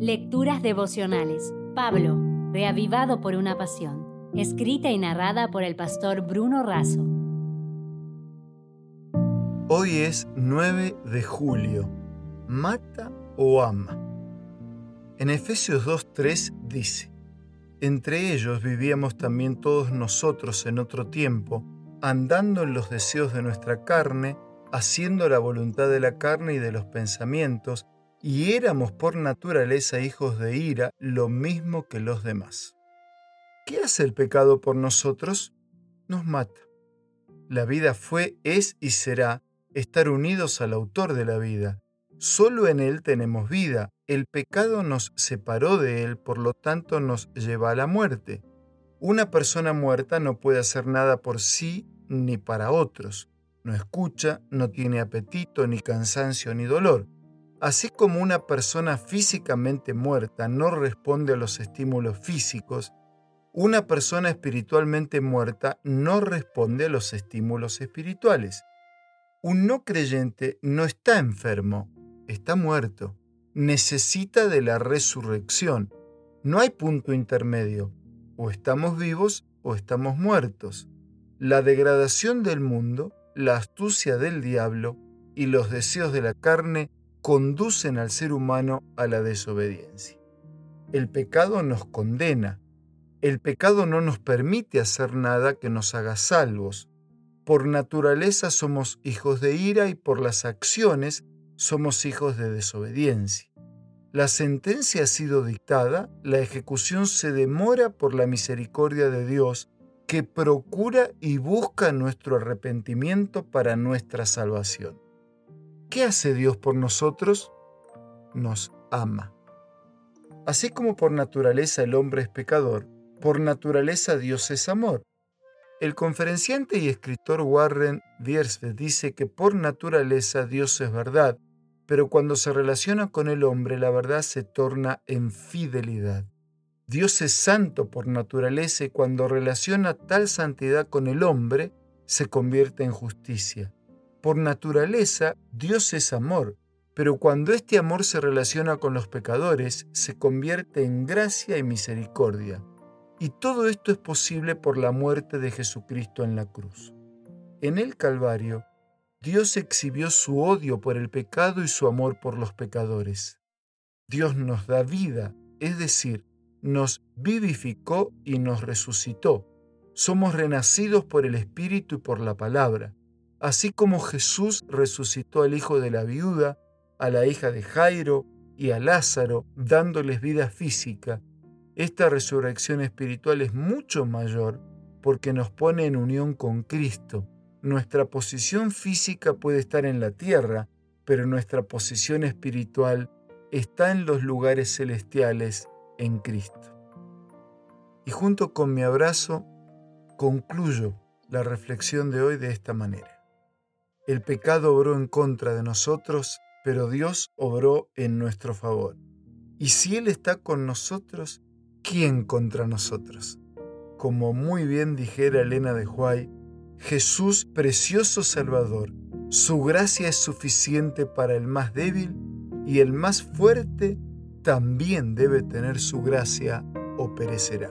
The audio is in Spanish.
Lecturas devocionales. Pablo, reavivado por una pasión. Escrita y narrada por el pastor Bruno Razo. Hoy es 9 de julio. ¿Mata o ama? En Efesios 2.3 dice, Entre ellos vivíamos también todos nosotros en otro tiempo, andando en los deseos de nuestra carne, haciendo la voluntad de la carne y de los pensamientos, y éramos por naturaleza hijos de ira, lo mismo que los demás. ¿Qué hace el pecado por nosotros? Nos mata. La vida fue, es y será estar unidos al autor de la vida. Solo en Él tenemos vida. El pecado nos separó de Él, por lo tanto nos lleva a la muerte. Una persona muerta no puede hacer nada por sí ni para otros. No escucha, no tiene apetito, ni cansancio, ni dolor. Así como una persona físicamente muerta no responde a los estímulos físicos, una persona espiritualmente muerta no responde a los estímulos espirituales. Un no creyente no está enfermo, está muerto. Necesita de la resurrección. No hay punto intermedio. O estamos vivos o estamos muertos. La degradación del mundo, la astucia del diablo y los deseos de la carne conducen al ser humano a la desobediencia. El pecado nos condena. El pecado no nos permite hacer nada que nos haga salvos. Por naturaleza somos hijos de ira y por las acciones somos hijos de desobediencia. La sentencia ha sido dictada, la ejecución se demora por la misericordia de Dios que procura y busca nuestro arrepentimiento para nuestra salvación. ¿Qué hace Dios por nosotros? Nos ama. Así como por naturaleza el hombre es pecador, por naturaleza Dios es amor. El conferenciante y escritor Warren Wiersbe dice que por naturaleza Dios es verdad, pero cuando se relaciona con el hombre la verdad se torna en fidelidad. Dios es santo por naturaleza y cuando relaciona tal santidad con el hombre se convierte en justicia. Por naturaleza, Dios es amor, pero cuando este amor se relaciona con los pecadores, se convierte en gracia y misericordia. Y todo esto es posible por la muerte de Jesucristo en la cruz. En el Calvario, Dios exhibió su odio por el pecado y su amor por los pecadores. Dios nos da vida, es decir, nos vivificó y nos resucitó. Somos renacidos por el Espíritu y por la palabra. Así como Jesús resucitó al hijo de la viuda, a la hija de Jairo y a Lázaro, dándoles vida física, esta resurrección espiritual es mucho mayor porque nos pone en unión con Cristo. Nuestra posición física puede estar en la tierra, pero nuestra posición espiritual está en los lugares celestiales en Cristo. Y junto con mi abrazo, concluyo la reflexión de hoy de esta manera. El pecado obró en contra de nosotros, pero Dios obró en nuestro favor. Y si Él está con nosotros, ¿quién contra nosotros? Como muy bien dijera Elena de Huay, Jesús, precioso Salvador, su gracia es suficiente para el más débil y el más fuerte también debe tener su gracia o perecerá.